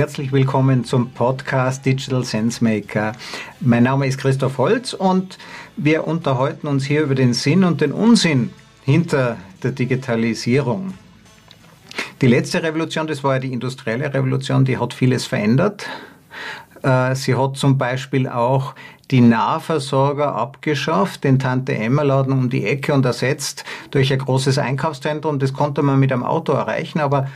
Herzlich willkommen zum Podcast Digital Sense Maker. Mein Name ist Christoph Holz und wir unterhalten uns hier über den Sinn und den Unsinn hinter der Digitalisierung. Die letzte Revolution, das war ja die industrielle Revolution, die hat vieles verändert. Äh, sie hat zum Beispiel auch die Nahversorger abgeschafft, den Tante-Emma-Laden um die Ecke und ersetzt durch ein großes Einkaufszentrum. Das konnte man mit einem Auto erreichen, aber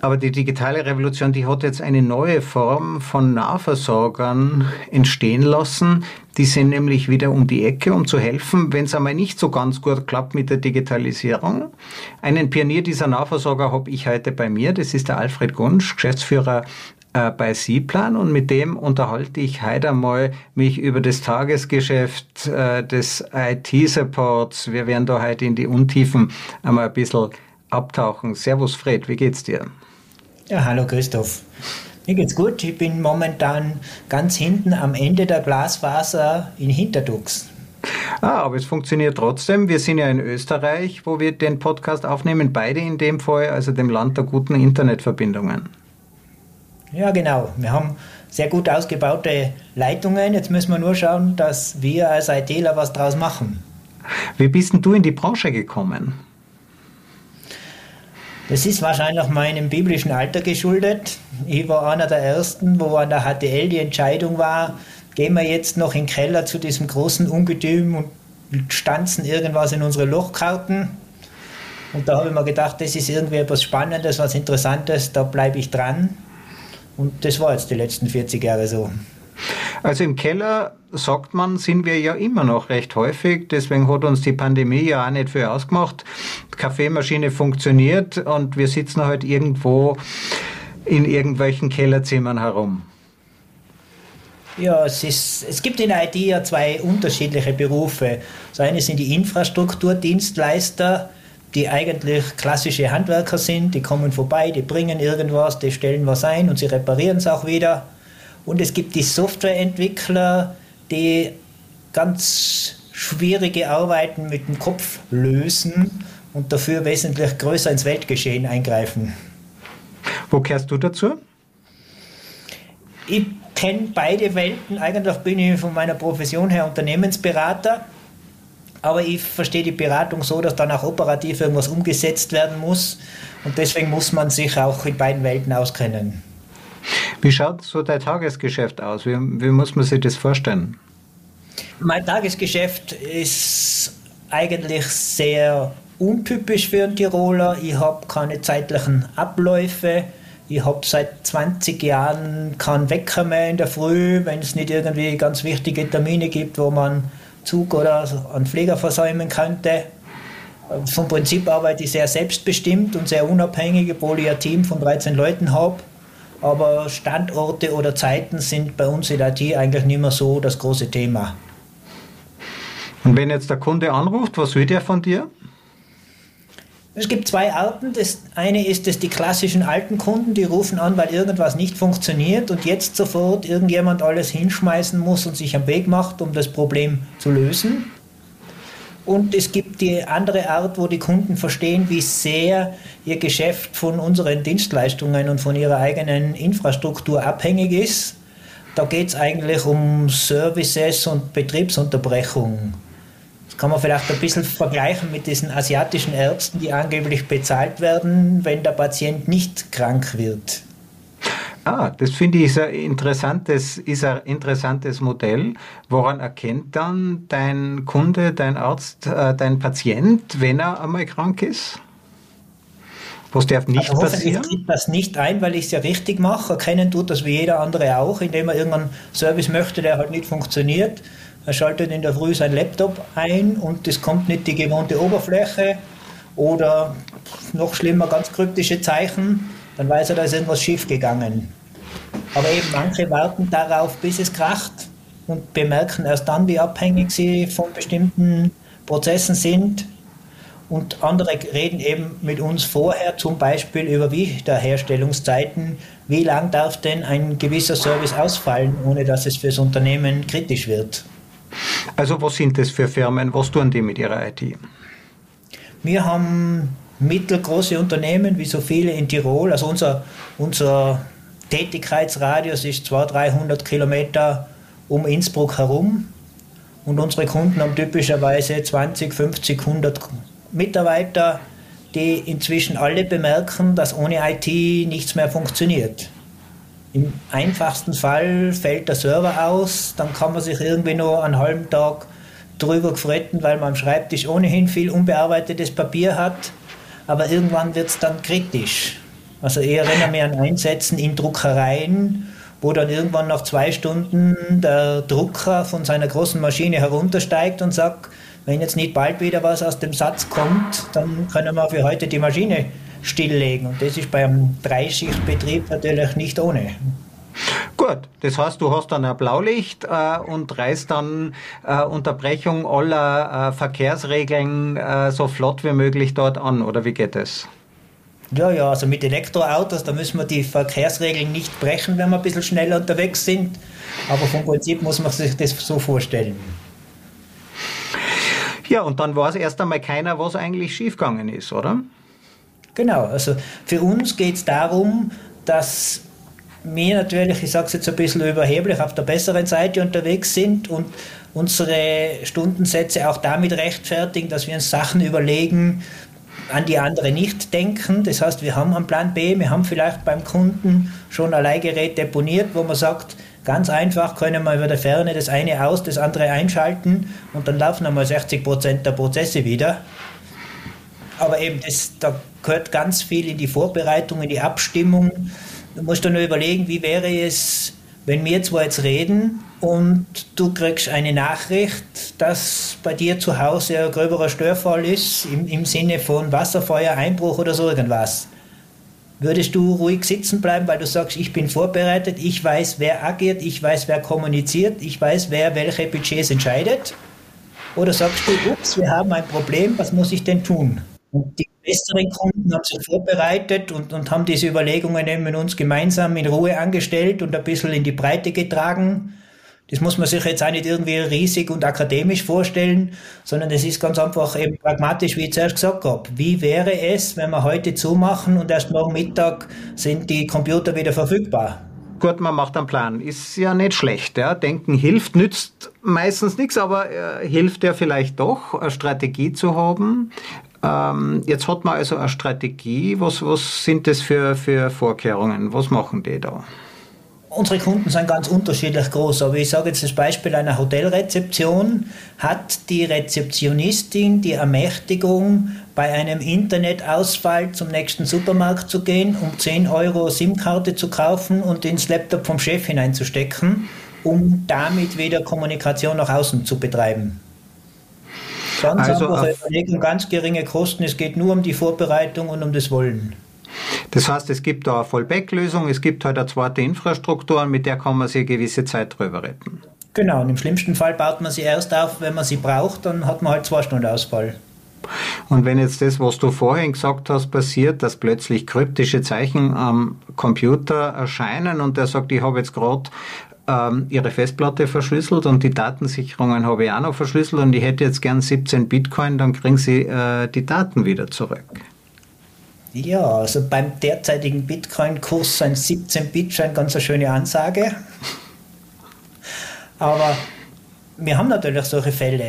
aber die digitale Revolution, die hat jetzt eine neue Form von Nahversorgern entstehen lassen. Die sind nämlich wieder um die Ecke, um zu helfen, wenn es einmal nicht so ganz gut klappt mit der Digitalisierung. Einen Pionier dieser Nahversorger habe ich heute bei mir. Das ist der Alfred Gunsch, Geschäftsführer äh, bei Siplan und mit dem unterhalte ich heute einmal mich über das Tagesgeschäft äh, des IT-Supports. Wir werden da heute in die Untiefen einmal ein bisschen abtauchen. Servus Fred, wie geht's dir? Ja, hallo Christoph. Mir geht's gut. Ich bin momentan ganz hinten am Ende der Glasfaser in Hinterdux. Ah, aber es funktioniert trotzdem. Wir sind ja in Österreich, wo wir den Podcast aufnehmen, beide in dem Fall, also dem Land der guten Internetverbindungen. Ja, genau. Wir haben sehr gut ausgebaute Leitungen. Jetzt müssen wir nur schauen, dass wir als ITler was draus machen. Wie bist denn du in die Branche gekommen? Das ist wahrscheinlich meinem biblischen Alter geschuldet. Ich war einer der ersten, wo an der HTL die Entscheidung war, gehen wir jetzt noch in den Keller zu diesem großen Ungetüm und stanzen irgendwas in unsere Lochkarten. Und da habe ich mir gedacht, das ist irgendwie etwas Spannendes, was Interessantes, da bleibe ich dran. Und das war jetzt die letzten 40 Jahre so. Also im Keller, sagt man, sind wir ja immer noch recht häufig. Deswegen hat uns die Pandemie ja auch nicht viel ausgemacht. Die Kaffeemaschine funktioniert und wir sitzen halt irgendwo in irgendwelchen Kellerzimmern herum. Ja, es, ist, es gibt in IT ja zwei unterschiedliche Berufe. Das eine sind die Infrastrukturdienstleister, die eigentlich klassische Handwerker sind, die kommen vorbei, die bringen irgendwas, die stellen was ein und sie reparieren es auch wieder. Und es gibt die Softwareentwickler, die ganz schwierige Arbeiten mit dem Kopf lösen und dafür wesentlich größer ins Weltgeschehen eingreifen. Wo kehrst du dazu? Ich kenne beide Welten. Eigentlich bin ich von meiner Profession her Unternehmensberater aber ich verstehe die Beratung so, dass dann auch operativ irgendwas umgesetzt werden muss. Und deswegen muss man sich auch in beiden Welten auskennen. Wie schaut so dein Tagesgeschäft aus? Wie, wie muss man sich das vorstellen? Mein Tagesgeschäft ist eigentlich sehr untypisch für einen Tiroler. Ich habe keine zeitlichen Abläufe. Ich habe seit 20 Jahren keinen Wecker mehr in der Früh, wenn es nicht irgendwie ganz wichtige Termine gibt, wo man Zug oder einen Pfleger versäumen könnte. Vom Prinzip arbeite ich sehr selbstbestimmt und sehr unabhängig, obwohl ich ein Team von 13 Leuten habe. Aber Standorte oder Zeiten sind bei uns in der IT eigentlich nicht mehr so das große Thema. Und wenn jetzt der Kunde anruft, was will der von dir? Es gibt zwei Arten. Das eine ist, dass die klassischen alten Kunden, die rufen an, weil irgendwas nicht funktioniert und jetzt sofort irgendjemand alles hinschmeißen muss und sich am Weg macht, um das Problem zu lösen. Und es gibt die andere Art, wo die Kunden verstehen, wie sehr ihr Geschäft von unseren Dienstleistungen und von ihrer eigenen Infrastruktur abhängig ist. Da geht es eigentlich um Services und Betriebsunterbrechung kann man vielleicht ein bisschen vergleichen mit diesen asiatischen Ärzten, die angeblich bezahlt werden, wenn der Patient nicht krank wird. Ah, das finde ich ist ein, interessantes, ist ein interessantes Modell. Woran erkennt dann dein Kunde, dein Arzt, äh, dein Patient, wenn er einmal krank ist? Was darf nicht also passieren? Ich das nicht ein, weil ich es ja richtig mache. Erkennen tut das wie jeder andere auch, indem er irgendeinen Service möchte, der halt nicht funktioniert. Er schaltet in der Früh sein Laptop ein und es kommt nicht die gewohnte Oberfläche oder noch schlimmer, ganz kryptische Zeichen, dann weiß er, da ist irgendwas schief gegangen. Aber eben manche warten darauf, bis es kracht und bemerken erst dann, wie abhängig sie von bestimmten Prozessen sind. Und andere reden eben mit uns vorher zum Beispiel über Wiederherstellungszeiten. Wie lang darf denn ein gewisser Service ausfallen, ohne dass es fürs Unternehmen kritisch wird? Also was sind das für Firmen? Was tun die mit ihrer IT? Wir haben mittelgroße Unternehmen, wie so viele in Tirol. Also unser, unser Tätigkeitsradius ist 200, 300 Kilometer um Innsbruck herum. Und unsere Kunden haben typischerweise 20, 50, 100 Mitarbeiter, die inzwischen alle bemerken, dass ohne IT nichts mehr funktioniert. Im einfachsten Fall fällt der Server aus, dann kann man sich irgendwie nur einen halben Tag drüber gefretten, weil man am Schreibtisch ohnehin viel unbearbeitetes Papier hat. Aber irgendwann wird es dann kritisch. Also ich erinnere mich an Einsätzen in Druckereien, wo dann irgendwann nach zwei Stunden der Drucker von seiner großen Maschine heruntersteigt und sagt, wenn jetzt nicht bald wieder was aus dem Satz kommt, dann können wir für heute die Maschine stilllegen. Und das ist beim Dreischichtbetrieb natürlich nicht ohne. Gut, das heißt, du hast dann ein Blaulicht äh, und reißt dann äh, Unterbrechung aller äh, Verkehrsregeln äh, so flott wie möglich dort an, oder wie geht es? Ja, ja, also mit Elektroautos, da müssen wir die Verkehrsregeln nicht brechen, wenn wir ein bisschen schneller unterwegs sind. Aber vom Prinzip muss man sich das so vorstellen. Ja, und dann weiß erst einmal keiner, was eigentlich schiefgegangen ist, oder? Genau, also für uns geht es darum, dass wir natürlich, ich sage es jetzt ein bisschen überheblich, auf der besseren Seite unterwegs sind und unsere Stundensätze auch damit rechtfertigen, dass wir uns Sachen überlegen, an die andere nicht denken. Das heißt, wir haben einen Plan B, wir haben vielleicht beim Kunden schon ein Leihgerät deponiert, wo man sagt, ganz einfach können wir über der Ferne das eine aus, das andere einschalten und dann laufen einmal 60 Prozent der Prozesse wieder. Aber eben, das, da gehört ganz viel in die Vorbereitung, in die Abstimmung. Du musst dir nur überlegen, wie wäre es, wenn wir zwei jetzt reden und du kriegst eine Nachricht, dass bei dir zu Hause ein gröberer Störfall ist, im, im Sinne von Wasserfeuer, Einbruch oder so irgendwas. Würdest du ruhig sitzen bleiben, weil du sagst, ich bin vorbereitet, ich weiß, wer agiert, ich weiß, wer kommuniziert, ich weiß, wer welche Budgets entscheidet? Oder sagst du, ups, wir haben ein Problem, was muss ich denn tun? Und die besseren Kunden haben sich vorbereitet und, und haben diese Überlegungen eben mit uns gemeinsam in Ruhe angestellt und ein bisschen in die Breite getragen das muss man sich jetzt auch nicht irgendwie riesig und akademisch vorstellen, sondern es ist ganz einfach eben pragmatisch, wie ich zuerst gesagt habe. Wie wäre es, wenn wir heute zumachen und erst morgen Mittag sind die Computer wieder verfügbar? Gut, man macht einen Plan. Ist ja nicht schlecht. Ja. Denken hilft, nützt meistens nichts, aber äh, hilft ja vielleicht doch, eine Strategie zu haben. Ähm, jetzt hat man also eine Strategie. Was, was sind das für, für Vorkehrungen? Was machen die da? Unsere Kunden sind ganz unterschiedlich groß, aber ich sage jetzt das Beispiel einer Hotelrezeption. Hat die Rezeptionistin die Ermächtigung, bei einem Internetausfall zum nächsten Supermarkt zu gehen, um 10 Euro SIM-Karte zu kaufen und ins Laptop vom Chef hineinzustecken, um damit wieder Kommunikation nach außen zu betreiben? Ganz also einfache Überlegung, ganz geringe Kosten, es geht nur um die Vorbereitung und um das Wollen. Das heißt, es gibt da eine Fallback-Lösung, es gibt halt eine zweite Infrastruktur und mit der kann man sich eine gewisse Zeit drüber retten. Genau, und im schlimmsten Fall baut man sie erst auf, wenn man sie braucht, dann hat man halt zwei Stunden Ausfall. Und wenn jetzt das, was du vorhin gesagt hast, passiert, dass plötzlich kryptische Zeichen am Computer erscheinen und der sagt, ich habe jetzt gerade ähm, ihre Festplatte verschlüsselt und die Datensicherungen habe ich auch noch verschlüsselt und ich hätte jetzt gern 17 Bitcoin, dann kriegen sie äh, die Daten wieder zurück. Ja, also beim derzeitigen Bitcoin-Kurs sind 17 Bit schon ganz eine schöne Ansage. Aber wir haben natürlich solche Fälle.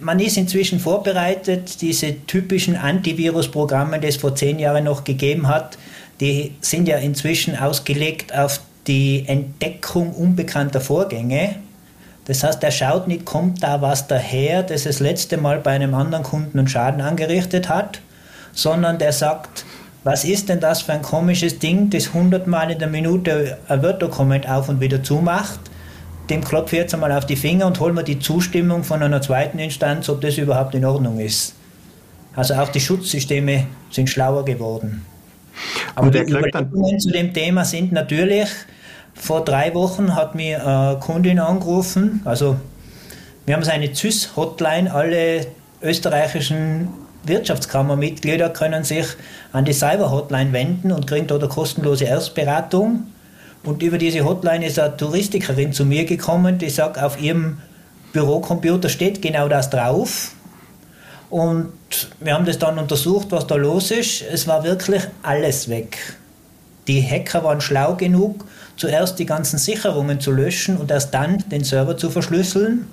Man ist inzwischen vorbereitet, diese typischen Antivirus-Programme, die es vor zehn Jahren noch gegeben hat, die sind ja inzwischen ausgelegt auf die Entdeckung unbekannter Vorgänge. Das heißt, er schaut nicht, kommt da was daher, das das letzte Mal bei einem anderen Kunden einen Schaden angerichtet hat, sondern der sagt, was ist denn das für ein komisches Ding, das hundertmal in der Minute ein Word-Dokument auf und wieder zumacht? Dem klopfe ich jetzt einmal auf die Finger und hol mir die Zustimmung von einer zweiten Instanz, ob das überhaupt in Ordnung ist. Also auch die Schutzsysteme sind schlauer geworden. Aber die Überlegungen zu dem Thema sind natürlich, vor drei Wochen hat mir eine Kundin angerufen, also wir haben so eine ZYS-Hotline, alle österreichischen Wirtschaftskammermitglieder können sich an die Cyber-Hotline wenden und kriegen dort eine kostenlose Erstberatung. Und über diese Hotline ist eine Touristikerin zu mir gekommen, die sagt, auf ihrem Bürocomputer steht genau das drauf. Und wir haben das dann untersucht, was da los ist. Es war wirklich alles weg. Die Hacker waren schlau genug zuerst die ganzen Sicherungen zu löschen und erst dann den Server zu verschlüsseln.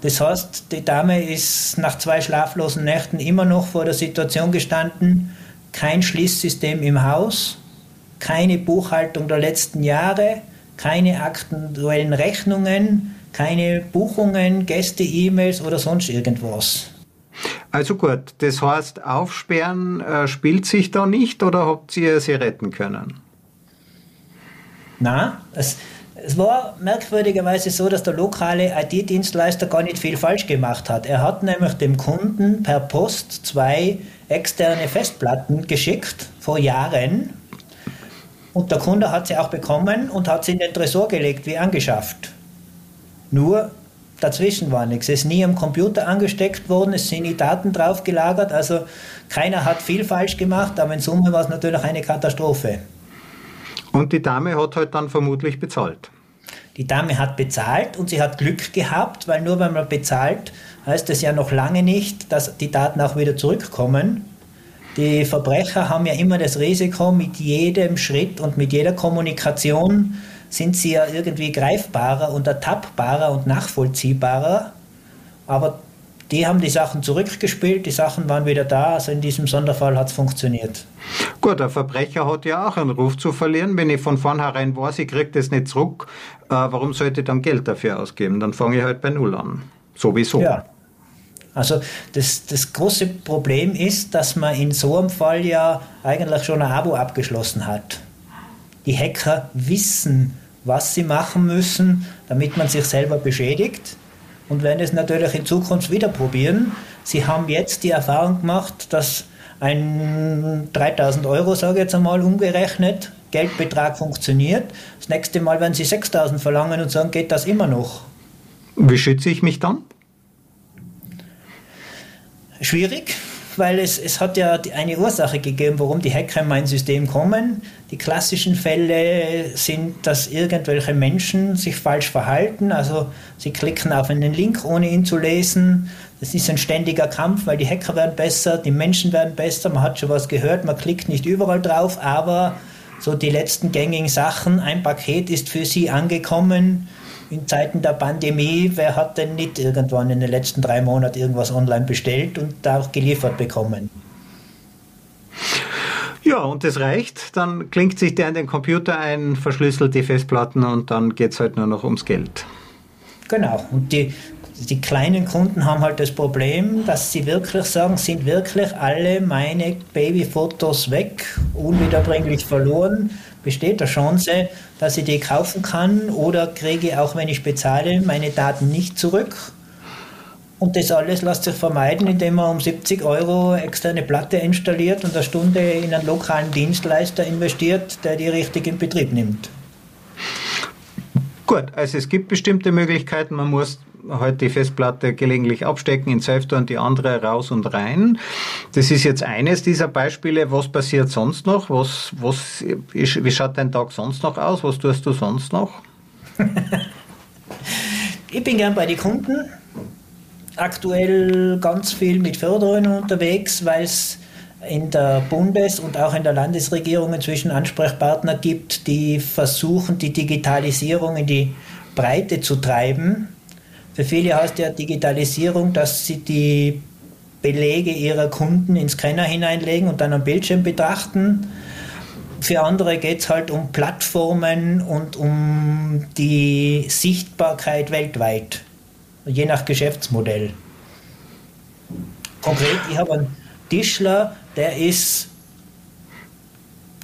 Das heißt, die Dame ist nach zwei schlaflosen Nächten immer noch vor der Situation gestanden, kein Schließsystem im Haus, keine Buchhaltung der letzten Jahre, keine aktuellen Rechnungen, keine Buchungen, Gäste-E-Mails oder sonst irgendwas. Also gut, das heißt, Aufsperren äh, spielt sich da nicht oder habt ihr sie retten können? Na, es, es war merkwürdigerweise so, dass der lokale IT-Dienstleister gar nicht viel falsch gemacht hat. Er hat nämlich dem Kunden per Post zwei externe Festplatten geschickt vor Jahren und der Kunde hat sie auch bekommen und hat sie in den Tresor gelegt, wie angeschafft. Nur dazwischen war nichts. Es ist nie am Computer angesteckt worden, es sind nie Daten drauf gelagert. Also keiner hat viel falsch gemacht, aber in Summe war es natürlich eine Katastrophe. Und die Dame hat halt dann vermutlich bezahlt. Die Dame hat bezahlt und sie hat Glück gehabt, weil nur wenn man bezahlt, heißt es ja noch lange nicht, dass die Daten auch wieder zurückkommen. Die Verbrecher haben ja immer das Risiko, mit jedem Schritt und mit jeder Kommunikation sind sie ja irgendwie greifbarer und ertappbarer und nachvollziehbarer. Aber die haben die Sachen zurückgespielt, die Sachen waren wieder da, also in diesem Sonderfall hat es funktioniert. Gut, der Verbrecher hat ja auch einen Ruf zu verlieren. Wenn ich von vornherein weiß, ich kriege das nicht zurück, äh, warum sollte ich dann Geld dafür ausgeben? Dann fange ich halt bei Null an. Sowieso. Ja. Also das, das große Problem ist, dass man in so einem Fall ja eigentlich schon ein Abo abgeschlossen hat. Die Hacker wissen, was sie machen müssen, damit man sich selber beschädigt und werden es natürlich in Zukunft wieder probieren. Sie haben jetzt die Erfahrung gemacht, dass ein 3000 Euro, sage ich jetzt einmal, umgerechnet, Geldbetrag funktioniert. Das nächste Mal werden Sie 6000 verlangen und sagen, geht das immer noch? Wie schütze ich mich dann? Schwierig, weil es, es hat ja eine Ursache gegeben, warum die Hacker in mein System kommen. Die klassischen Fälle sind, dass irgendwelche Menschen sich falsch verhalten. Also sie klicken auf einen Link, ohne ihn zu lesen. Das ist ein ständiger Kampf, weil die Hacker werden besser, die Menschen werden besser. Man hat schon was gehört, man klickt nicht überall drauf, aber so die letzten gängigen Sachen, ein Paket ist für sie angekommen in Zeiten der Pandemie, wer hat denn nicht irgendwann in den letzten drei Monaten irgendwas online bestellt und da auch geliefert bekommen? Ja, und das reicht. Dann klingt sich der in den Computer ein, verschlüsselt die Festplatten und dann geht es halt nur noch ums Geld. Genau. Und die, die kleinen Kunden haben halt das Problem, dass sie wirklich sagen, sind wirklich alle meine Babyfotos weg, unwiederbringlich verloren besteht eine Chance, dass ich die kaufen kann oder kriege, auch wenn ich bezahle, meine Daten nicht zurück. Und das alles lässt sich vermeiden, indem man um 70 Euro externe Platte installiert und eine Stunde in einen lokalen Dienstleister investiert, der die richtig in Betrieb nimmt. Gut, also es gibt bestimmte Möglichkeiten. Man muss halt die Festplatte gelegentlich abstecken in Safety und die andere raus und rein. Das ist jetzt eines dieser Beispiele. Was passiert sonst noch? Was, was, wie schaut dein Tag sonst noch aus? Was tust du sonst noch? ich bin gern bei den Kunden. Aktuell ganz viel mit Förderungen unterwegs, weil es in der Bundes- und auch in der Landesregierung inzwischen Ansprechpartner gibt, die versuchen, die Digitalisierung in die Breite zu treiben. Für viele heißt ja Digitalisierung, dass sie die Belege ihrer Kunden in Scanner hineinlegen und dann am Bildschirm betrachten. Für andere geht es halt um Plattformen und um die Sichtbarkeit weltweit, je nach Geschäftsmodell. Konkret, ich habe einen Tischler, der ist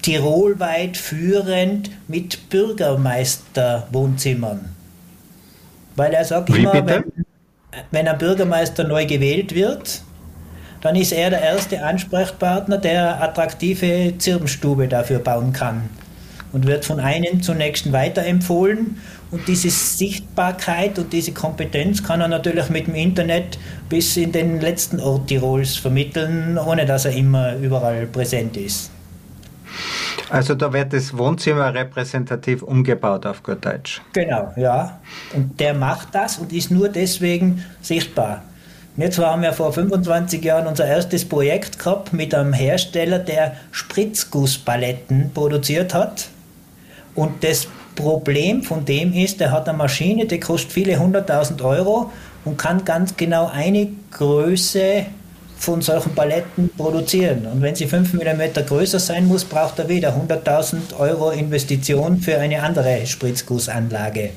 tirolweit führend mit Bürgermeisterwohnzimmern. Weil er sagt Wie immer, wenn, wenn ein Bürgermeister neu gewählt wird, dann ist er der erste Ansprechpartner, der attraktive Zirbenstube dafür bauen kann und wird von einem zum nächsten weiterempfohlen. Und diese Sichtbarkeit und diese Kompetenz kann er natürlich mit dem Internet bis in den letzten Ort Tirols vermitteln, ohne dass er immer überall präsent ist. Also da wird das Wohnzimmer repräsentativ umgebaut auf gut Deutsch. Genau, ja. Und der macht das und ist nur deswegen sichtbar. Wir zwar haben ja vor 25 Jahren unser erstes Projekt gehabt mit einem Hersteller, der Spritzgusspaletten produziert hat. Und das Problem von dem ist, er hat eine Maschine, die kostet viele hunderttausend Euro und kann ganz genau eine Größe von solchen Paletten produzieren. Und wenn sie 5 mm größer sein muss, braucht er wieder 100.000 Euro Investition für eine andere Spritzgussanlage.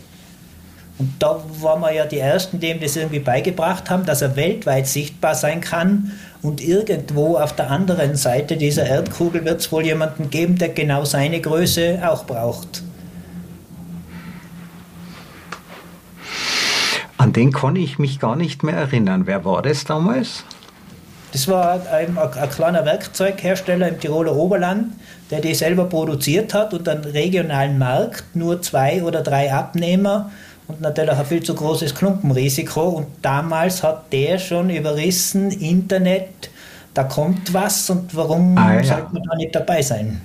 Und da waren wir ja die Ersten, die ihm das irgendwie beigebracht haben, dass er weltweit sichtbar sein kann. Und irgendwo auf der anderen Seite dieser Erdkugel wird es wohl jemanden geben, der genau seine Größe auch braucht. An den konnte ich mich gar nicht mehr erinnern. Wer war das damals? Das war ein, ein, kleiner Werkzeughersteller im Tiroler Oberland, der die selber produziert hat und einen regionalen Markt, nur zwei oder drei Abnehmer und natürlich ein viel zu großes Klumpenrisiko. Und damals hat der schon überrissen, Internet, da kommt was und warum ah, ja. sollte man da nicht dabei sein?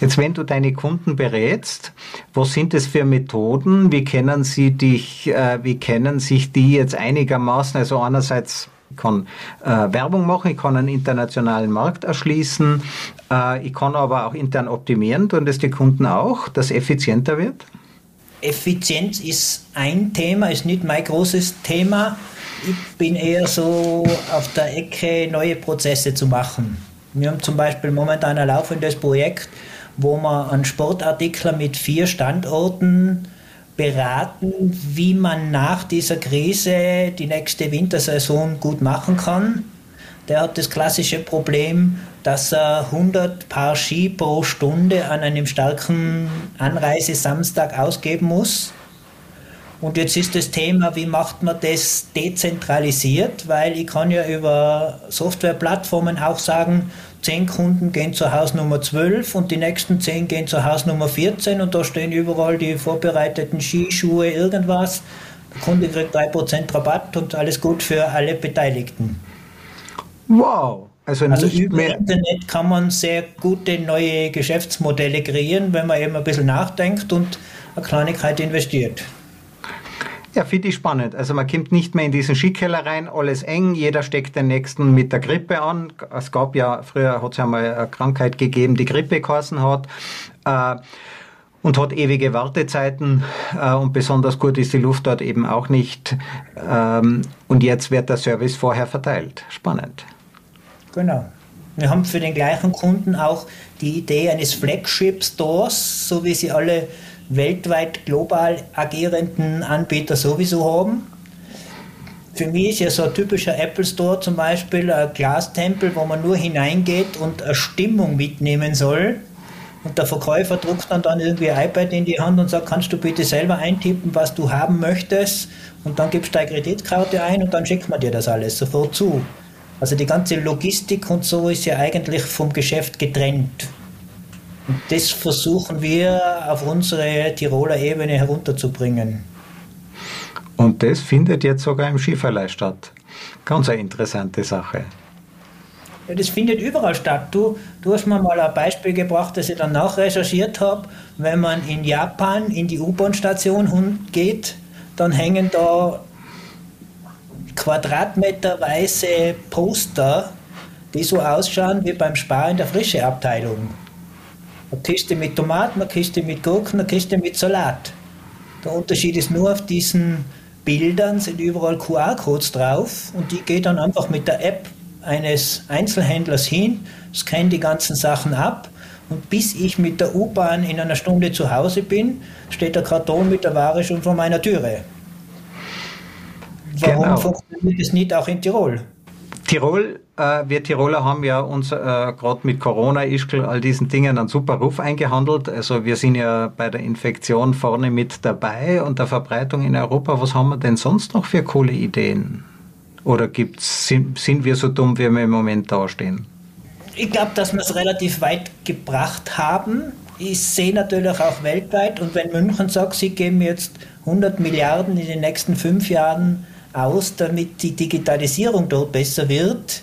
Jetzt, wenn du deine Kunden berätst, was sind das für Methoden? Wie kennen sie dich, äh, wie kennen sich die jetzt einigermaßen? Also einerseits ich kann äh, Werbung machen, ich kann einen internationalen Markt erschließen, äh, ich kann aber auch intern optimieren, tun das die Kunden auch, dass effizienter wird? Effizienz ist ein Thema, ist nicht mein großes Thema. Ich bin eher so auf der Ecke, neue Prozesse zu machen. Wir haben zum Beispiel momentan ein laufendes Projekt, wo man einen Sportartikler mit vier Standorten beraten, wie man nach dieser Krise die nächste Wintersaison gut machen kann. Der hat das klassische Problem, dass er 100 Paar Ski pro Stunde an einem starken Anreisesamstag ausgeben muss. Und jetzt ist das Thema, wie macht man das dezentralisiert, weil ich kann ja über Softwareplattformen auch sagen, zehn Kunden gehen zur Hausnummer 12 und die nächsten zehn gehen zur Hausnummer 14 und da stehen überall die vorbereiteten Skischuhe, irgendwas. Der Kunde kriegt 3% Rabatt und alles gut für alle Beteiligten. Wow! Also, also über mehr Internet kann man sehr gute neue Geschäftsmodelle kreieren, wenn man eben ein bisschen nachdenkt und eine Kleinigkeit investiert. Ja, finde ich spannend. Also man kommt nicht mehr in diesen Skikeller rein, alles eng, jeder steckt den nächsten mit der Grippe an. Es gab ja, früher hat es ja mal eine Krankheit gegeben, die Grippe geheißen hat. Äh, und hat ewige Wartezeiten äh, und besonders gut ist die Luft dort eben auch nicht. Ähm, und jetzt wird der Service vorher verteilt. Spannend. Genau. Wir haben für den gleichen Kunden auch die Idee eines Flagship Stores, so wie sie alle weltweit global agierenden Anbieter sowieso haben. Für mich ist ja so ein typischer Apple Store zum Beispiel ein Glastempel, wo man nur hineingeht und eine Stimmung mitnehmen soll. Und der Verkäufer druckt dann, dann irgendwie ein iPad in die Hand und sagt, kannst du bitte selber eintippen, was du haben möchtest? Und dann gibst du deine Kreditkarte ein und dann schickt man dir das alles sofort zu. Also die ganze Logistik und so ist ja eigentlich vom Geschäft getrennt. Und das versuchen wir auf unsere Tiroler Ebene herunterzubringen. Und das findet jetzt sogar im Skiverleih statt. Ganz eine interessante Sache. Ja, das findet überall statt. Du, du hast mir mal ein Beispiel gebracht, das ich dann nachrecherchiert habe. Wenn man in Japan in die U-Bahn-Station geht, dann hängen da quadratmeterweise Poster, die so ausschauen wie beim Spar in der frische Abteilung. Eine Kiste mit Tomaten, eine Kiste mit Gurken, eine Kiste mit Salat. Der Unterschied ist nur auf diesen Bildern sind überall QR-Codes drauf und die geht dann einfach mit der App eines Einzelhändlers hin, scannt die ganzen Sachen ab und bis ich mit der U-Bahn in einer Stunde zu Hause bin, steht der Karton mit der Ware schon vor meiner Türe. Warum genau. funktioniert es nicht auch in Tirol? Tirol, äh, wir Tiroler haben ja uns äh, gerade mit Corona, Ischgl, all diesen Dingen einen super Ruf eingehandelt. Also wir sind ja bei der Infektion vorne mit dabei und der Verbreitung in Europa. Was haben wir denn sonst noch für coole Ideen? Oder gibt's, sind, sind wir so dumm, wie wir im Moment dastehen? Ich glaube, dass wir es relativ weit gebracht haben. Ich sehe natürlich auch weltweit und wenn München sagt, sie geben jetzt 100 Milliarden in den nächsten fünf Jahren aus, damit die Digitalisierung dort besser wird.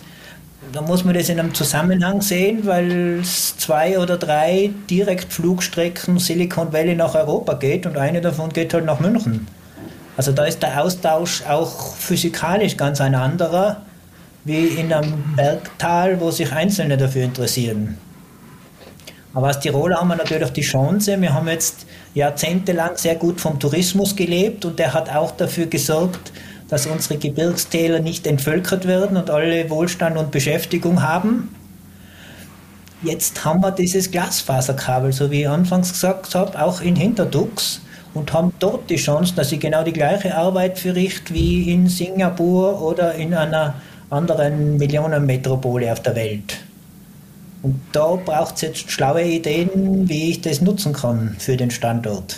Da muss man das in einem Zusammenhang sehen, weil es zwei oder drei Direktflugstrecken Silicon Valley nach Europa geht und eine davon geht halt nach München. Also da ist der Austausch auch physikalisch ganz ein anderer, wie in einem Bergtal, wo sich Einzelne dafür interessieren. Aber als Tiroler haben wir natürlich die Chance, wir haben jetzt jahrzehntelang sehr gut vom Tourismus gelebt und der hat auch dafür gesorgt, dass unsere Gebirgstäler nicht entvölkert werden und alle Wohlstand und Beschäftigung haben. Jetzt haben wir dieses Glasfaserkabel, so wie ich anfangs gesagt habe, auch in Hinterdux und haben dort die Chance, dass ich genau die gleiche Arbeit verrichte wie in Singapur oder in einer anderen Millionenmetropole auf der Welt. Und da braucht es jetzt schlaue Ideen, wie ich das nutzen kann für den Standort.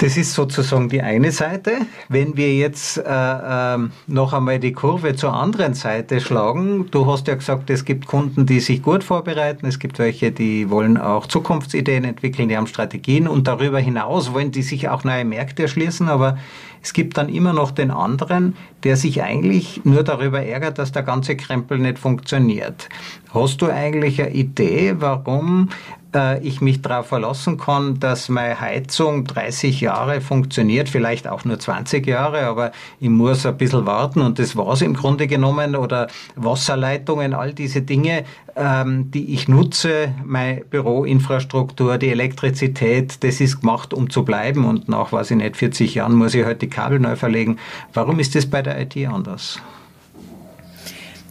Das ist sozusagen die eine Seite. Wenn wir jetzt äh, äh, noch einmal die Kurve zur anderen Seite schlagen, du hast ja gesagt, es gibt Kunden, die sich gut vorbereiten, es gibt welche, die wollen auch Zukunftsideen entwickeln, die haben Strategien und darüber hinaus wollen die sich auch neue Märkte erschließen, aber es gibt dann immer noch den anderen, der sich eigentlich nur darüber ärgert, dass der ganze Krempel nicht funktioniert. Hast du eigentlich eine Idee, warum äh, ich mich darauf verlassen kann, dass meine Heizung 30 Jahre funktioniert, vielleicht auch nur 20 Jahre, aber ich muss ein bisschen warten und das war es im Grunde genommen oder Wasserleitungen, all diese Dinge, ähm, die ich nutze, meine Büroinfrastruktur, die Elektrizität, das ist gemacht, um zu bleiben und nach, weiß ich nicht, 40 Jahren muss ich halt die Kabel neu verlegen. Warum ist das bei der IT anders?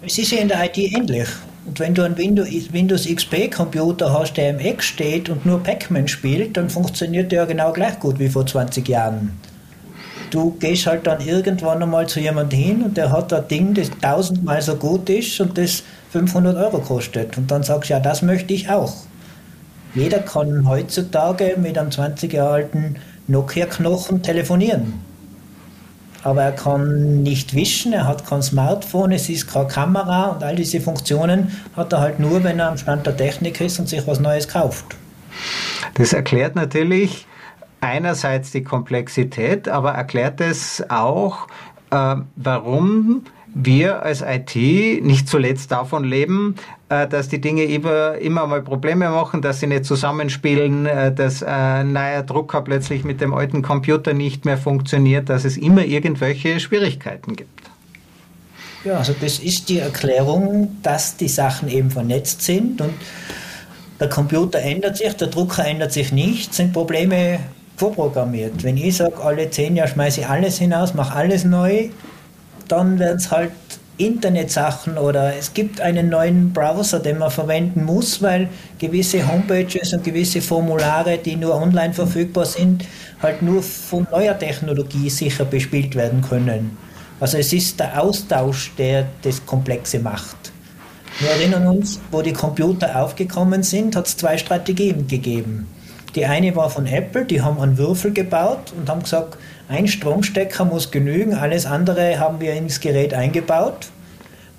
Es ist ja in der IT ähnlich. Und wenn du einen Windows, XP Computer hast, der im Eck steht und nur Pac-Man spielt, dann funktioniert der ja genau gleich gut wie vor 20 Jahren. Du gehst halt dann irgendwann einmal zu jemandem hin und der hat ein Ding, das tausendmal so gut ist und das 500 Euro kostet. Und dann sagst du, ja, das möchte ich auch. Jeder kann heutzutage mit einem 20 Jahre alten Nokia-Knochen telefonieren aber er kann nicht wischen, er hat kein Smartphone, es ist keine Kamera und all diese Funktionen hat er halt nur, wenn er am Stand der Technik ist und sich was Neues kauft. Das erklärt natürlich einerseits die Komplexität, aber erklärt es auch, äh, warum wir als IT nicht zuletzt davon leben, äh, dass die Dinge immer, immer mal Probleme machen, dass sie nicht zusammenspielen, äh, dass ein neuer Drucker plötzlich mit dem alten Computer nicht mehr funktioniert, dass es immer irgendwelche Schwierigkeiten gibt. Ja, also das ist die Erklärung, dass die Sachen eben vernetzt sind und der Computer ändert sich, der Drucker ändert sich nicht, sind Probleme vorprogrammiert. Wenn ich sage, alle zehn Jahre schmeiße ich alles hinaus, mache alles neu, dann werden es halt Internetsachen oder es gibt einen neuen Browser, den man verwenden muss, weil gewisse Homepages und gewisse Formulare, die nur online verfügbar sind, halt nur von neuer Technologie sicher bespielt werden können. Also es ist der Austausch, der das Komplexe macht. Wir erinnern uns, wo die Computer aufgekommen sind, hat es zwei Strategien gegeben. Die eine war von Apple, die haben einen Würfel gebaut und haben gesagt, ein Stromstecker muss genügen, alles andere haben wir ins Gerät eingebaut.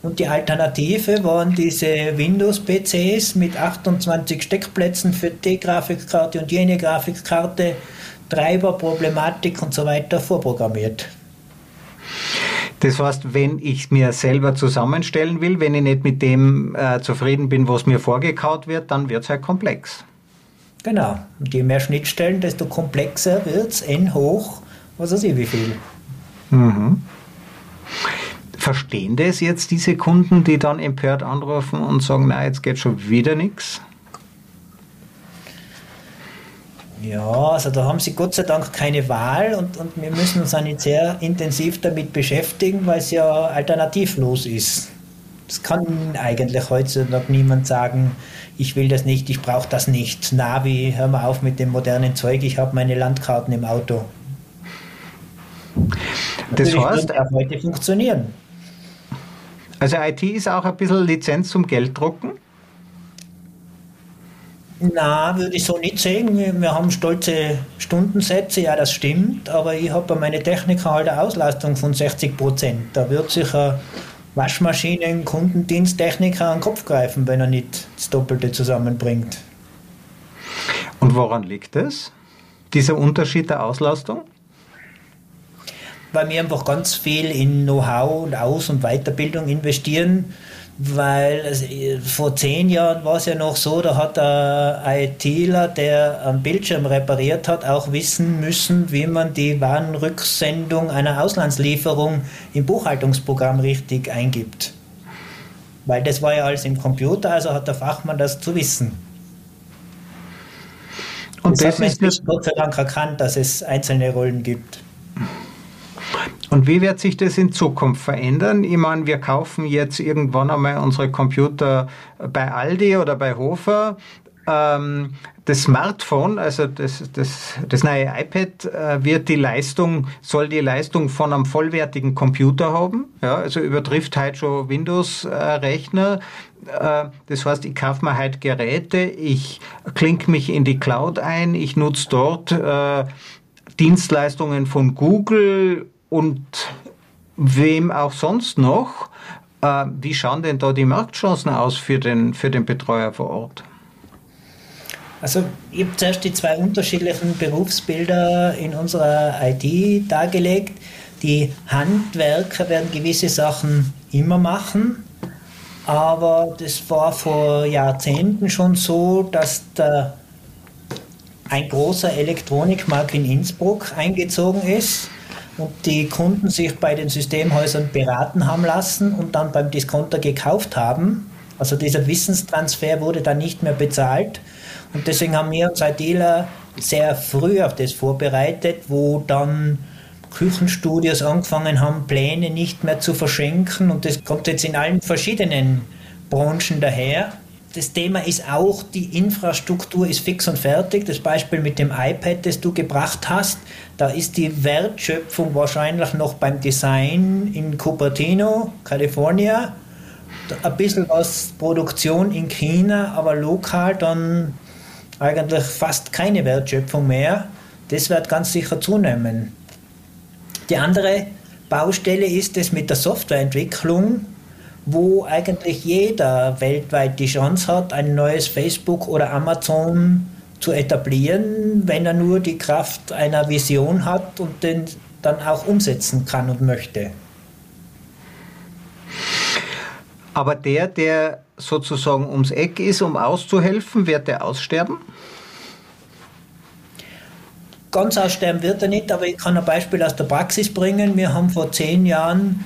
Und die Alternative waren diese Windows-PCs mit 28 Steckplätzen für die Grafikkarte und jene Grafikkarte, Treiber, Problematik und so weiter vorprogrammiert. Das heißt, wenn ich mir selber zusammenstellen will, wenn ich nicht mit dem äh, zufrieden bin, was mir vorgekaut wird, dann wird es halt komplex. Genau. Und je mehr Schnittstellen, desto komplexer wird es, n hoch was weiß ich wie viel. Mhm. Verstehen das jetzt diese Kunden, die dann empört anrufen und sagen, na, jetzt geht schon wieder nichts? Ja, also da haben sie Gott sei Dank keine Wahl und, und wir müssen uns nicht sehr intensiv damit beschäftigen, weil es ja alternativlos ist. Es kann eigentlich heutzutage niemand sagen, ich will das nicht, ich brauche das nicht. Navi, hör mal auf mit dem modernen Zeug, ich habe meine Landkarten im Auto. Das heißt, auch heute funktionieren. Also IT ist auch ein bisschen Lizenz zum Gelddrucken? Na, würde ich so nicht sagen. Wir haben stolze Stundensätze, ja, das stimmt, aber ich habe bei meinen Technikern halt eine Auslastung von 60 Prozent. Da wird sich ein Waschmaschinen, Kundendiensttechniker an den Kopf greifen, wenn er nicht das Doppelte zusammenbringt. Und woran liegt das? Dieser Unterschied der Auslastung? weil wir einfach ganz viel in Know-how und Aus- und Weiterbildung investieren, weil also, vor zehn Jahren war es ja noch so, da hat ein ITler, der einen Bildschirm repariert hat, auch wissen müssen, wie man die Warenrücksendung einer Auslandslieferung im Buchhaltungsprogramm richtig eingibt. Weil das war ja alles im Computer, also hat der Fachmann das zu wissen. Und das, das ist Gott sei Dank erkannt, dass es einzelne Rollen gibt. Und wie wird sich das in Zukunft verändern? Ich meine, wir kaufen jetzt irgendwann einmal unsere Computer bei Aldi oder bei Hofer. Ähm, das Smartphone, also das, das, das neue iPad, äh, wird die Leistung, soll die Leistung von einem vollwertigen Computer haben. Ja, also übertrifft halt schon Windows-Rechner. Äh, das heißt, ich kaufe mir halt Geräte, ich klinke mich in die Cloud ein, ich nutze dort äh, Dienstleistungen von Google und wem auch sonst noch. Äh, wie schauen denn da die Marktchancen aus für den, für den Betreuer vor Ort? Also ich habe zuerst die zwei unterschiedlichen Berufsbilder in unserer IT dargelegt. Die Handwerker werden gewisse Sachen immer machen, aber das war vor Jahrzehnten schon so, dass ein großer Elektronikmarkt in Innsbruck eingezogen ist und die Kunden sich bei den Systemhäusern beraten haben lassen und dann beim Discounter gekauft haben. Also dieser Wissenstransfer wurde dann nicht mehr bezahlt und deswegen haben wir uns Dealer sehr früh auf das vorbereitet, wo dann Küchenstudios angefangen haben, Pläne nicht mehr zu verschenken. Und das kommt jetzt in allen verschiedenen Branchen daher. Das Thema ist auch, die Infrastruktur ist fix und fertig. Das Beispiel mit dem iPad, das du gebracht hast, da ist die Wertschöpfung wahrscheinlich noch beim Design in Cupertino, Kalifornien. Ein bisschen was Produktion in China, aber lokal dann eigentlich fast keine Wertschöpfung mehr. Das wird ganz sicher zunehmen. Die andere Baustelle ist es mit der Softwareentwicklung, wo eigentlich jeder weltweit die Chance hat, ein neues Facebook oder Amazon zu etablieren, wenn er nur die Kraft einer Vision hat und den dann auch umsetzen kann und möchte. Aber der, der sozusagen ums Eck ist, um auszuhelfen, wird der aussterben? Ganz aussterben wird er nicht, aber ich kann ein Beispiel aus der Praxis bringen. Wir haben vor zehn Jahren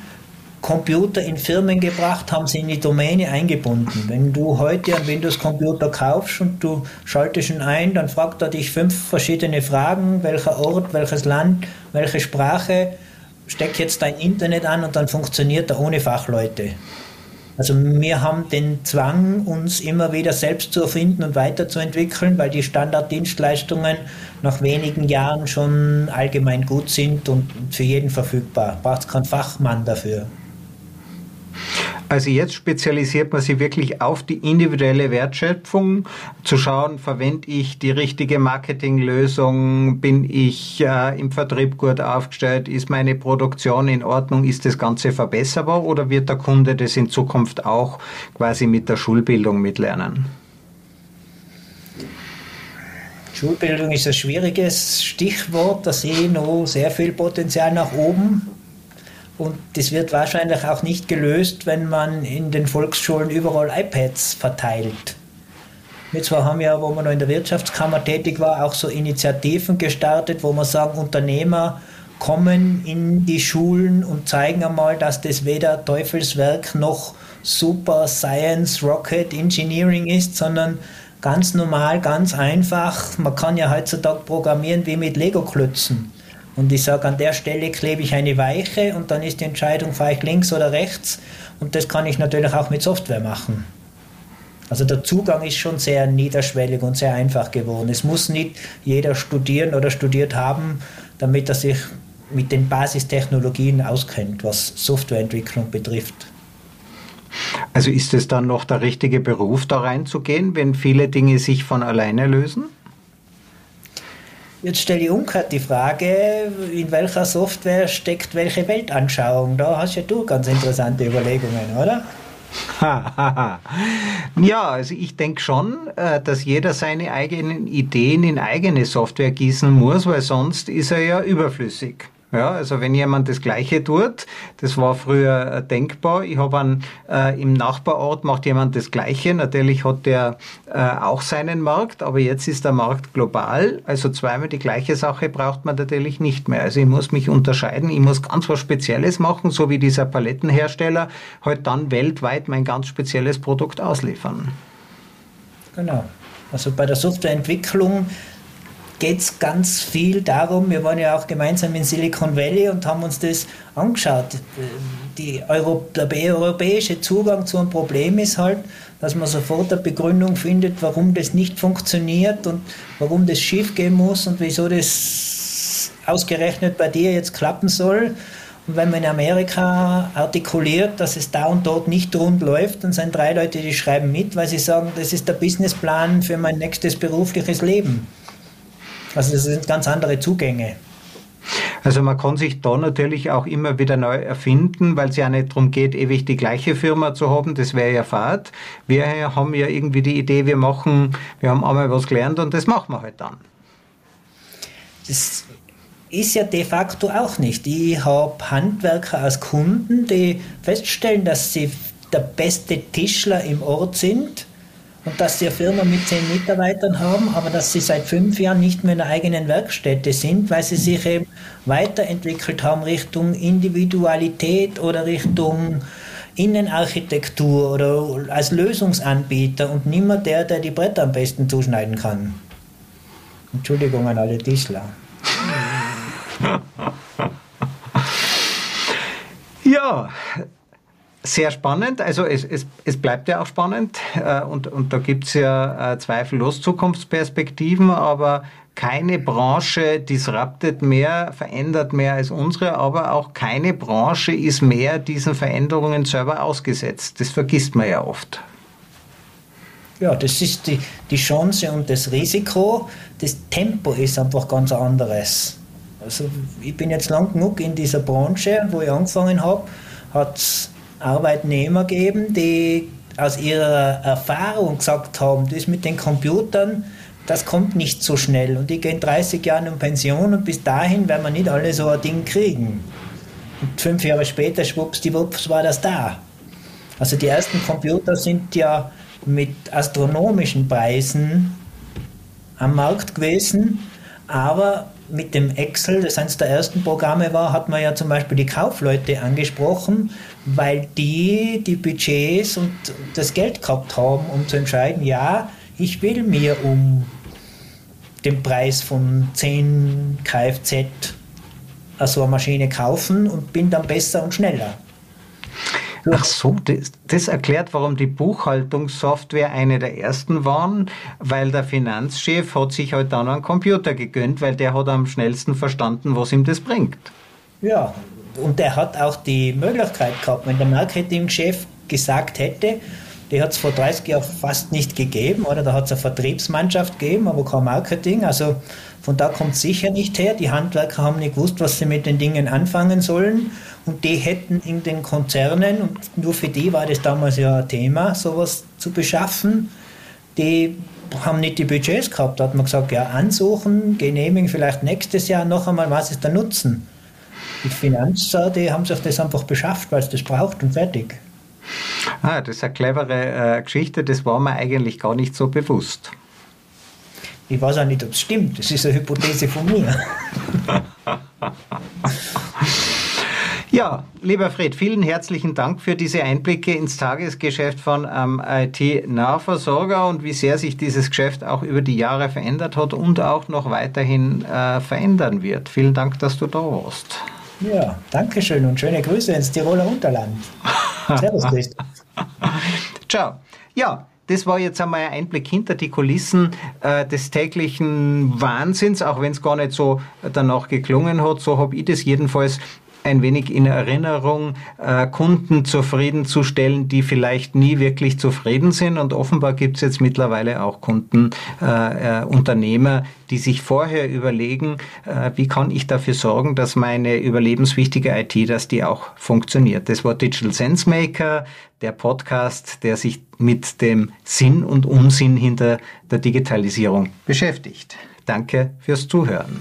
Computer in Firmen gebracht, haben sie in die Domäne eingebunden. Wenn du heute einen Windows-Computer kaufst und du schaltest ihn ein, dann fragt er dich fünf verschiedene Fragen, welcher Ort, welches Land, welche Sprache, steck jetzt dein Internet an und dann funktioniert er ohne Fachleute. Also wir haben den Zwang, uns immer wieder selbst zu erfinden und weiterzuentwickeln, weil die Standarddienstleistungen nach wenigen Jahren schon allgemein gut sind und für jeden verfügbar. Braucht es keinen Fachmann dafür. Also jetzt spezialisiert man sich wirklich auf die individuelle Wertschöpfung, zu schauen, verwende ich die richtige Marketinglösung, bin ich äh, im Vertrieb gut aufgestellt, ist meine Produktion in Ordnung, ist das Ganze verbesserbar oder wird der Kunde das in Zukunft auch quasi mit der Schulbildung mitlernen? Schulbildung ist ein schwieriges Stichwort, da sehe ich noch sehr viel Potenzial nach oben. Und das wird wahrscheinlich auch nicht gelöst, wenn man in den Volksschulen überall iPads verteilt. Wir zwar haben ja, wo man noch in der Wirtschaftskammer tätig war, auch so Initiativen gestartet, wo man sagen, Unternehmer kommen in die Schulen und zeigen einmal, dass das weder Teufelswerk noch Super Science Rocket Engineering ist, sondern ganz normal, ganz einfach. Man kann ja heutzutage programmieren wie mit Lego-Klötzen. Und ich sage, an der Stelle klebe ich eine Weiche und dann ist die Entscheidung, fahre ich links oder rechts. Und das kann ich natürlich auch mit Software machen. Also der Zugang ist schon sehr niederschwellig und sehr einfach geworden. Es muss nicht jeder studieren oder studiert haben, damit er sich mit den Basistechnologien auskennt, was Softwareentwicklung betrifft. Also ist es dann noch der richtige Beruf, da reinzugehen, wenn viele Dinge sich von alleine lösen? Jetzt stelle ich umgekehrt die Frage, in welcher Software steckt welche Weltanschauung? Da hast ja du ganz interessante Überlegungen, oder? ja, also ich denke schon, äh, dass jeder seine eigenen Ideen in eigene Software gießen muss, weil sonst ist er ja überflüssig. Ja, also wenn jemand das Gleiche tut, das war früher äh, denkbar. Ich habe an äh, im Nachbarort macht jemand das Gleiche. Natürlich hat der äh, auch seinen Markt, aber jetzt ist der Markt global. Also zweimal die gleiche Sache braucht man natürlich nicht mehr. Also ich muss mich unterscheiden. Ich muss ganz was Spezielles machen, so wie dieser Palettenhersteller halt dann weltweit mein ganz spezielles Produkt ausliefern. Genau. Also bei der Softwareentwicklung geht es ganz viel darum, wir waren ja auch gemeinsam in Silicon Valley und haben uns das angeschaut. Die Euro, der europäische Zugang zu einem Problem ist halt, dass man sofort eine Begründung findet, warum das nicht funktioniert und warum das schief gehen muss und wieso das ausgerechnet bei dir jetzt klappen soll. Und wenn man in Amerika artikuliert, dass es da und dort nicht rund läuft, dann sind drei Leute, die schreiben mit, weil sie sagen, das ist der Businessplan für mein nächstes berufliches Leben. Also das sind ganz andere Zugänge. Also man kann sich da natürlich auch immer wieder neu erfinden, weil es ja nicht darum geht, ewig die gleiche Firma zu haben. Das wäre ja fad. Wir haben ja irgendwie die Idee, wir machen, wir haben einmal was gelernt und das machen wir halt dann. Das ist ja de facto auch nicht. Ich habe Handwerker als Kunden, die feststellen, dass sie der beste Tischler im Ort sind und dass sie eine Firma mit zehn Mitarbeitern haben, aber dass sie seit fünf Jahren nicht mehr in der eigenen Werkstätte sind, weil sie sich eben weiterentwickelt haben Richtung Individualität oder Richtung Innenarchitektur oder als Lösungsanbieter und nicht mehr der, der die Bretter am besten zuschneiden kann. Entschuldigung an alle Tischler. Ja, sehr spannend. Also es, es, es bleibt ja auch spannend äh, und, und da gibt es ja äh, zweifellos Zukunftsperspektiven, aber keine Branche disruptet mehr, verändert mehr als unsere, aber auch keine Branche ist mehr diesen Veränderungen selber ausgesetzt. Das vergisst man ja oft. Ja, das ist die, die Chance und das Risiko. Das Tempo ist einfach ganz anderes. Also ich bin jetzt lang genug in dieser Branche, wo ich angefangen habe, hat es Arbeitnehmer gegeben, die aus ihrer Erfahrung gesagt haben, das mit den Computern, das kommt nicht so schnell und die gehen 30 Jahre in Pension und bis dahin werden wir nicht alle so ein Ding kriegen. Und fünf Jahre später, schwuppsdiwupps, war das da. Also die ersten Computer sind ja mit astronomischen Preisen am Markt gewesen, aber mit dem Excel, das eines der ersten Programme war, hat man ja zum Beispiel die Kaufleute angesprochen, weil die die Budgets und das Geld gehabt haben, um zu entscheiden, ja, ich will mir um den Preis von 10 Kfz so eine Maschine kaufen und bin dann besser und schneller. Ach so, das, das, erklärt, warum die Buchhaltungssoftware eine der ersten waren, weil der Finanzchef hat sich halt dann einen Computer gegönnt, weil der hat am schnellsten verstanden, was ihm das bringt. Ja, und der hat auch die Möglichkeit gehabt, wenn der Marketingchef gesagt hätte, die hat es vor 30 Jahren fast nicht gegeben, oder da hat es eine Vertriebsmannschaft gegeben, aber kein Marketing. Also von da kommt sicher nicht her. Die Handwerker haben nicht gewusst, was sie mit den Dingen anfangen sollen. Und die hätten in den Konzernen, und nur für die war das damals ja ein Thema, sowas zu beschaffen, die haben nicht die Budgets gehabt. Da hat man gesagt, ja, ansuchen, genehmigen vielleicht nächstes Jahr noch einmal, was ist der Nutzen? Die Finanzer, die haben sich das einfach beschafft, weil es das braucht und fertig. Ah, das ist eine clevere äh, Geschichte, das war mir eigentlich gar nicht so bewusst. Ich weiß auch nicht, ob es stimmt. Das ist eine Hypothese von mir. Ja, lieber Fred, vielen herzlichen Dank für diese Einblicke ins Tagesgeschäft von ähm, IT-Nahversorger und wie sehr sich dieses Geschäft auch über die Jahre verändert hat und auch noch weiterhin äh, verändern wird. Vielen Dank, dass du da warst. Ja, danke schön und schöne Grüße ins Tiroler Unterland. Servus, Christoph. Ciao. Ja, das war jetzt einmal ein Einblick hinter die Kulissen äh, des täglichen Wahnsinns, auch wenn es gar nicht so danach geklungen hat. So habe ich das jedenfalls ein wenig in Erinnerung, äh, Kunden zufriedenzustellen, die vielleicht nie wirklich zufrieden sind. Und offenbar gibt es jetzt mittlerweile auch Kunden, äh, äh, Unternehmer, die sich vorher überlegen, äh, wie kann ich dafür sorgen, dass meine überlebenswichtige IT, dass die auch funktioniert. Das war Digital Sense Maker, der Podcast, der sich mit dem Sinn und Unsinn hinter der Digitalisierung beschäftigt. Danke fürs Zuhören.